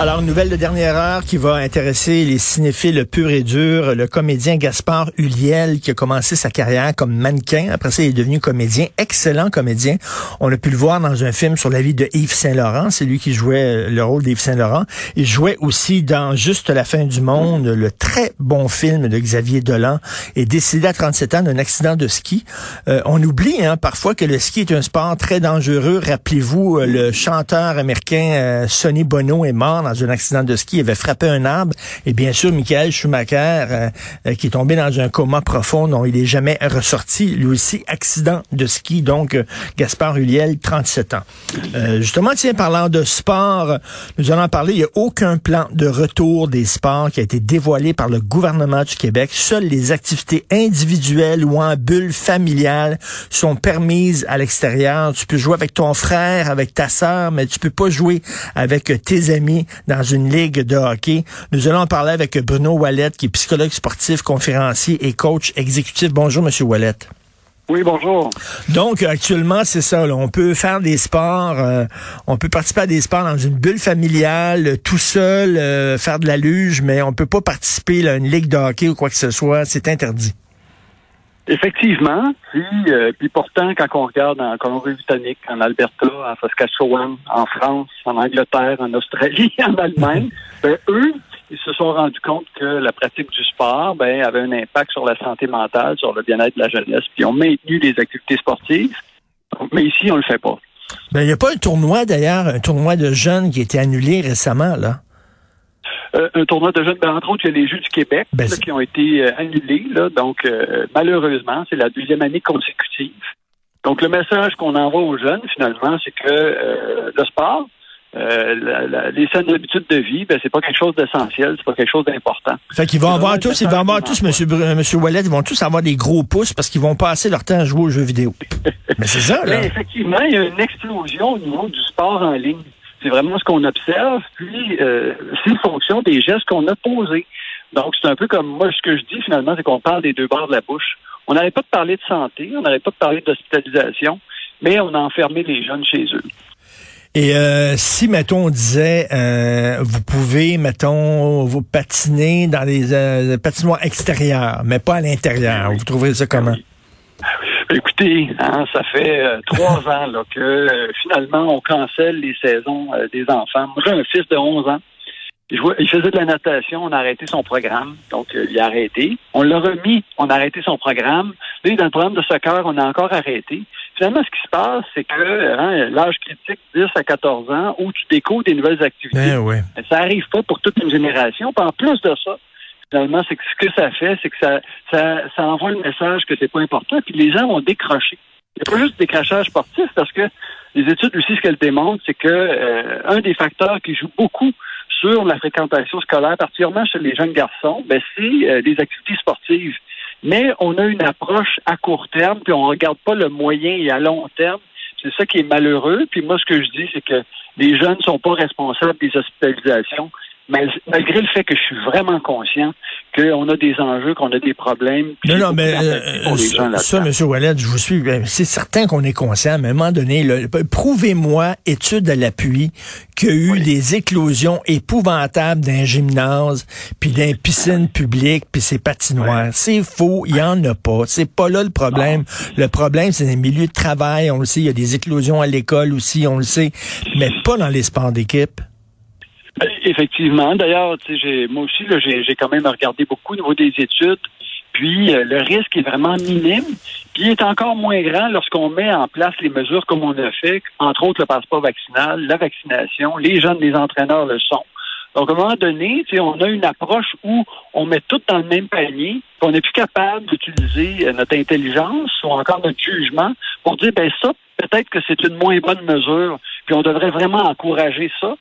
Alors, nouvelle de dernière heure qui va intéresser les cinéphiles purs et durs. Le comédien Gaspard Huliel, qui a commencé sa carrière comme mannequin. Après ça, il est devenu comédien. Excellent comédien. On a pu le voir dans un film sur la vie de Yves Saint-Laurent. C'est lui qui jouait le rôle d'Yves Saint-Laurent. Il jouait aussi dans Juste la fin du monde, le très bon film de Xavier Dolan. Et décédé à 37 ans d'un accident de ski. Euh, on oublie hein, parfois que le ski est un sport très dangereux. Rappelez-vous, euh, le chanteur américain euh, Sonny Bono est mort dans un accident de ski. Il avait frappé un arbre. Et bien sûr, Michael Schumacher, euh, euh, qui est tombé dans un coma profond dont il est jamais ressorti. Lui aussi, accident de ski. Donc, euh, Gaspard Huliel, 37 ans. Euh, justement, tiens, parlant de sport, nous allons en parler. Il n'y a aucun plan de retour des sports qui a été dévoilé par le gouvernement du Québec. Seules les activités individuelles ou en bulle familiale sont permises à l'extérieur. Tu peux jouer avec ton frère, avec ta sœur, mais tu peux pas jouer avec tes amis dans une ligue de hockey. Nous allons en parler avec Bruno Wallet, qui est psychologue sportif, conférencier et coach exécutif. Bonjour, Monsieur Wallet. Oui, bonjour. Donc, actuellement, c'est ça. là. On peut faire des sports, euh, on peut participer à des sports dans une bulle familiale, tout seul, euh, faire de la luge, mais on peut pas participer là, à une ligue de hockey ou quoi que ce soit. C'est interdit. Effectivement, puis, euh, puis pourtant, quand on regarde en Colombie-Britannique, en Alberta, en Saskatchewan, en France, en Angleterre, en Australie, en Allemagne, ben, eux, ils se sont rendus compte que la pratique du sport ben, avait un impact sur la santé mentale, sur le bien-être de la jeunesse, puis ils ont maintenu les activités sportives. Mais ici, on le fait pas. Ben, il n'y a pas un tournoi, d'ailleurs, un tournoi de jeunes qui a été annulé récemment, là? Euh, un tournoi de jeunes, ben, entre autres, il y a les Jeux du Québec Ben, là, qui ont été euh, annulés. Là, donc, euh, malheureusement, c'est la deuxième année consécutive. Donc, le message qu'on envoie aux jeunes, finalement, c'est que le sport, la- la- les saines habitudes de vie, ben, c'est pas quelque chose d'essentiel, c'est pas quelque chose d'important. Fait qu'ils vont avoir tous, ils vont avoir tous, monsieur, monsieur Wallet, ils vont tous avoir des gros pouces parce qu'ils vont passer leur temps à jouer aux jeux vidéo. Mais c'est ça, là. Mais effectivement, il y a une explosion au niveau du sport en ligne. C'est vraiment ce qu'on observe, puis euh, c'est une fonction des gestes qu'on a posés. Donc, c'est un peu comme moi, ce que je dis finalement, c'est qu'on parle des deux bords de la bouche. On n'arrête pas de parler de santé, on n'arrête pas de parler d'hospitalisation, mais on a enfermé les jeunes chez eux. Et euh, si, mettons, on disait, euh, vous pouvez, mettons, vous patiner dans des euh, patinoires extérieures, mais pas à l'intérieur. Vous trouverez ça comment? Écoutez, hein, ça fait euh, trois ans là, que euh, finalement on cancelle les saisons euh, des enfants. Moi, j'ai un fils de 11 ans. Il, jouait- il faisait de la natation, on a arrêté son programme, donc euh, il a arrêté. On l'a remis, on a arrêté son programme. Là, dans le programme de soccer, on a encore arrêté. Finalement, ce qui se passe, c'est que hein, l'âge critique, 10 à 14 ans, où tu découvres des nouvelles activités, Ben ça arrive pas pour toute une génération. Puis en plus de ça, finalement, c'est que ce que ça fait, c'est que ça, ça, ça envoie le message que c'est pas important. Puis les gens vont décrocher. Il n'y a pas juste des décrochage sportif parce que les études aussi, ce qu'elles démontrent, c'est que euh, un des facteurs qui joue beaucoup sur la fréquentation scolaire, particulièrement chez les jeunes garçons, ben, c'est euh, les activités sportives. Mais on a une approche à court terme, puis on regarde pas le moyen et à long terme. C'est ça qui est malheureux. Puis moi, ce que je dis, c'est que les jeunes ne sont pas responsables des hospitalisations, malgré le fait que je suis vraiment conscient qu'on a des enjeux, qu'on a des problèmes. Non, non, mais euh, ça. M. Wallet, je vous suis. ben, C'est certain qu'on est conscient, mais à un moment donné, prouvez-moi, étude à l'appui, qu'il y a eu Oui. des éclosions épouvantables d'un gymnase, puis d'un piscine publique, puis ces patinoires. C'est faux, il y en a pas. C'est pas là le problème. Le problème, c'est les milieux de travail, on le sait, il y a des éclosions à l'école aussi, on le sait, mais pas dans les sports d'équipe. Effectivement. D'ailleurs, moi aussi, j'ai quand même regardé beaucoup au niveau des études. Puis euh, le risque est vraiment minime. Puis il est encore moins grand lorsqu'on met en place les mesures comme on a fait, entre autres le passeport vaccinal, la vaccination, les jeunes, les entraîneurs le sont. Donc, à un moment donné, on a une approche où on met tout dans le même panier, puis on n'est plus capable d'utiliser euh, notre intelligence ou encore notre jugement pour dire, ben ça, peut-être que c'est une moins bonne mesure, puis on devrait vraiment encourager ça.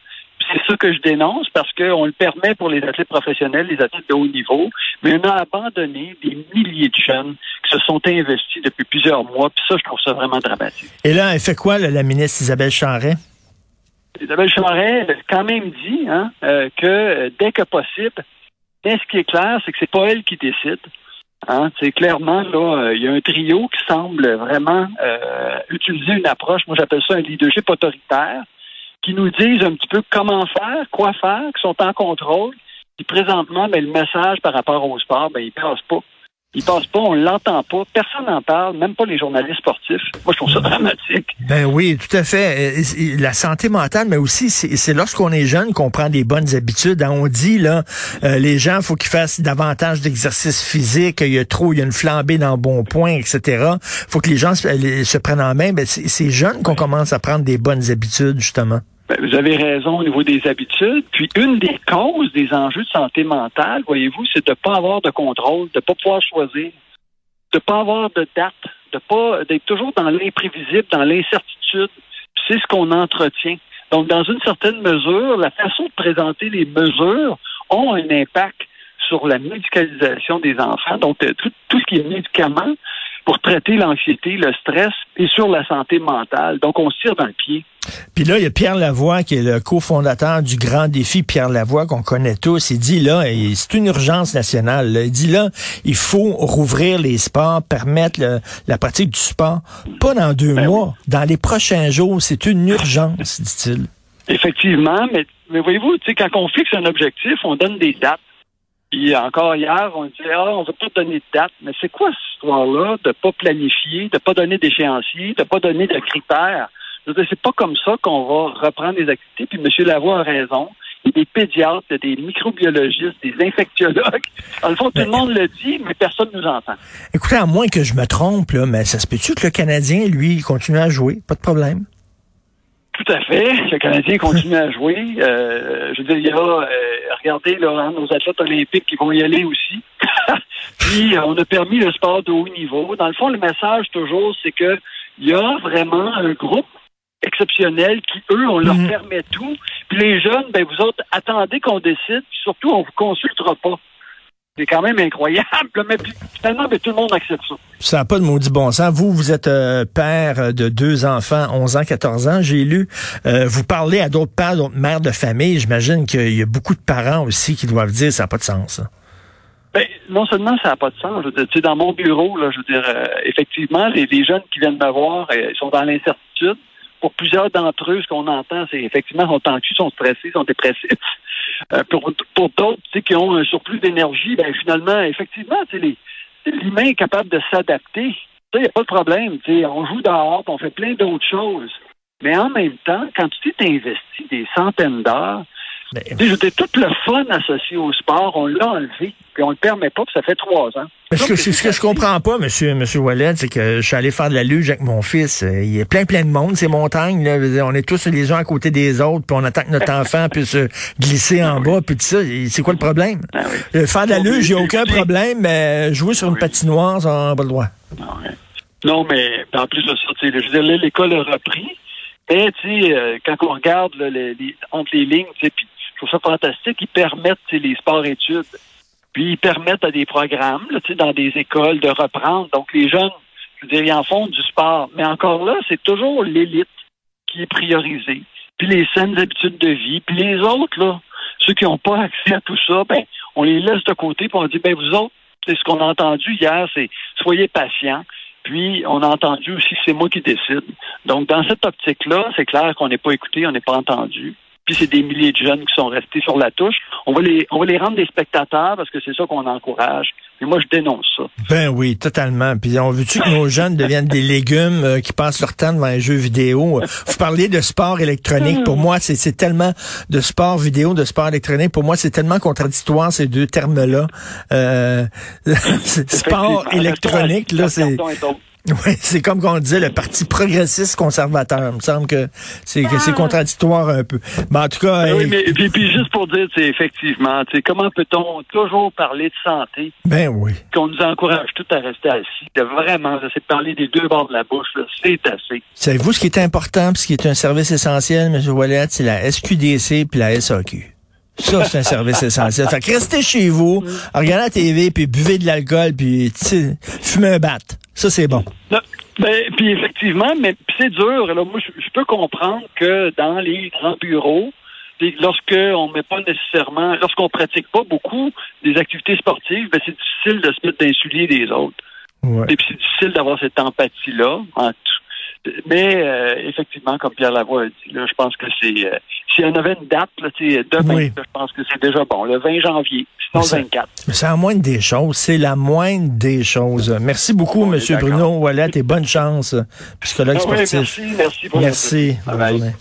C'est ça que je dénonce parce qu'on le permet pour les athlètes professionnels, les athlètes de haut niveau, mais on a abandonné des milliers de jeunes qui se sont investis depuis plusieurs mois. Puis ça, je trouve ça vraiment dramatique. Et là, elle fait quoi, là, la ministre Isabelle Charret? Isabelle Charret a quand même dit hein, euh, que dès que possible, mais ce qui est clair, c'est que c'est pas elle qui décide. Hein, c'est clairement là, euh, il y a un trio qui semble vraiment euh, utiliser une approche, moi j'appelle ça un leadership autoritaire, qui nous disent un petit peu comment faire, quoi faire, qui sont en contrôle. Puis présentement, ben, le message par rapport au sport, ben, il passe pas. Il passe pas, on l'entend pas, personne n'en parle, même pas les journalistes sportifs. Moi, je trouve ça dramatique. Ben oui, tout à fait. La santé mentale, mais aussi, c'est lorsqu'on est jeune qu'on prend des bonnes habitudes. Hein. On dit, là, euh, les gens, faut qu'ils fassent davantage d'exercice physique, il y a trop, il y a une flambée dans le bon point, etc. faut que les gens se, prennent en main. Ben, c'est jeune qu'on commence à prendre des bonnes habitudes, justement. Ben, vous avez raison au niveau des habitudes. Puis une des causes des enjeux de santé mentale, voyez-vous, c'est de ne pas avoir de contrôle, de ne pas pouvoir choisir, de ne pas avoir de date, de pas d'être toujours dans l'imprévisible, dans l'incertitude. C'est ce qu'on entretient. Donc, dans une certaine mesure, la façon de présenter les mesures ont un impact sur la médicalisation des enfants. Donc, euh, tout, tout ce qui est médicament pour traiter l'anxiété, le stress et sur la santé mentale. Donc, on se tire dans le pied. Puis là, il y a Pierre Lavoie, qui est le cofondateur du Grand Défi Pierre Lavoie, qu'on connaît tous. Il dit là, c'est une urgence nationale. Il dit là, il faut rouvrir les sports, permettre la pratique du sport. Pas dans deux ben mois, dans les prochains jours. C'est une urgence, dit-il. Effectivement, mais, mais voyez-vous, quand on fixe un objectif, on donne des dates. Puis encore hier, on disait, ah, on va pas donner de date. Mais c'est quoi cette histoire-là de pas planifier, de pas donner d'échéancier, de pas donner de critères? c'est pas comme ça qu'on va reprendre les activités. Puis M. Lavoie a raison. Il y a des pédiatres, des microbiologistes, des infectiologues. En le fond, tout le monde le dit, mais personne ne nous entend. Écoutez, à moins que je me trompe, là, mais ça se peut-tu que le Canadien, lui, continue à jouer? Pas de problème. Tout à fait. Le Canadien continue à jouer. Euh, je veux dire, il y a, euh, regardez, là, hein, nos athlètes olympiques qui vont y aller aussi. Puis, on a permis le sport de haut niveau. Dans le fond, le message, toujours, c'est que il y a vraiment un groupe exceptionnel qui, eux, on leur mhm. permet tout. Puis les jeunes, ben vous autres, attendez qu'on décide, puis surtout, on vous consultera pas. C'est quand même incroyable, mais finalement, ben, tout le monde accepte ça. Ça n'a pas de maudit bon sens. Vous, vous êtes euh, père de deux enfants, 11 ans, 14 ans, j'ai lu. Euh, vous parlez à d'autres pères, d'autres mères de famille. J'imagine qu'il y a beaucoup de parents aussi qui doivent dire ça n'a pas de sens. Ben, non seulement ça n'a pas de sens, je veux dire, dans mon bureau, là, je veux dire, euh, effectivement, les, jeunes qui viennent me voir, ils sont dans l'incertitude pour plusieurs d'entre eux, ce qu'on entend, c'est effectivement, sont tendus, sont stressés, sont dépressifs. Euh, pour pour d'autres, qui ont un surplus d'énergie, ben finalement, effectivement, l'humain est capable de s'adapter. Il n'y a pas de problème. On joue dehors, on fait plein d'autres choses. Mais en même temps, quand tu t'es investi des centaines d'heures, je tout le fun associé au sport, on l'a enlevé, puis on le permet pas, puis ça fait trois ans. Ce que, ce que je comprends pas, monsieur, monsieur Wallet, c'est que je suis allé faire de la luge avec mon fils. Euh, il y a plein, plein de monde, ces montagnes. Là. On est tous les uns à côté des autres, puis on attend que notre enfant puisse glisser en bas, puis tout ça. C'est quoi le problème? Ah euh, faire de la luge, il n'y a aucun problème, mais jouer sur une patinoire, ça n'a pas le droit. Non, mais en plus de ça, je veux dire, l'école a repris. Mais, tu sais, euh, quand on regarde les, entre les lignes, tu sais, puis trouve ça fantastique. Ils permettent les sports-études. Puis ils permettent à des programmes dans des écoles de reprendre. Donc les jeunes, je veux dire, ils en font du sport. Mais encore là, c'est toujours l'élite qui est priorisée. Puis les saines habitudes de vie. Puis les autres, là, ceux qui n'ont pas accès à tout ça, ben, on les laisse de côté puis on dit, ben vous autres, c'est ce qu'on a entendu hier, c'est soyez patients. Puis, on a entendu aussi c'est moi qui décide. Donc, dans cette optique-là, c'est clair qu'on n'est pas écouté, on n'est pas entendu puis c'est des milliers de jeunes qui sont restés sur la touche. On va les, on va les rendre des spectateurs parce que c'est ça qu'on encourage. Moi, je dénonce ça. Ben oui, totalement. Puis on veut-tu que nos jeunes deviennent des légumes euh, qui passent leur temps devant les jeux vidéo? Vous parliez de sport électronique. Pour moi, c'est tellement de sport vidéo, de sport électronique. Pour moi, c'est tellement contradictoire ces deux termes-là. Euh, sport électronique, là, c'est oui, c'est comme qu'on disait le parti progressiste conservateur. Il me semble que c'est c'est ah. contradictoire un peu. Mais en tout cas. Ben oui, mais puis, juste pour dire, c'est effectivement, comment peut-on toujours parler de santé? Ben oui. Qu'on nous encourage tout à rester assis? De vraiment, c'est de parler des deux bords de la bouche, c'est assez. Savez-vous ce qui est important, puis ce qui est un service essentiel, M. Wallet, c'est la SQDC puis la SAQ. Ça, c'est un service essentiel. Fait que restez chez vous, regardez la TV, puis buvez de l'alcool, puis fumez un bat. Ça, c'est bon. ben, puis effectivement, mais c'est dur. Là, moi, je, peux comprendre que dans les grands bureaux, lorsqu'on met pas nécessairement, lorsqu'on pratique pas beaucoup des activités sportives, ben c'est difficile de se mettre d'insulier des autres. Et puis c'est difficile d'avoir cette empathie-là. Mais euh, effectivement, comme Pierre Lavoie a dit, là, je pense que c'est euh, si on avait une date, là, demain, je pense que c'est déjà bon, le 20 janvier, sinon le 24. C'est la moindre des choses, c'est la moindre des choses. Merci beaucoup, M. Bruno Wallet, et bonne chance, psychologue ah sportif. merci, merci. merci.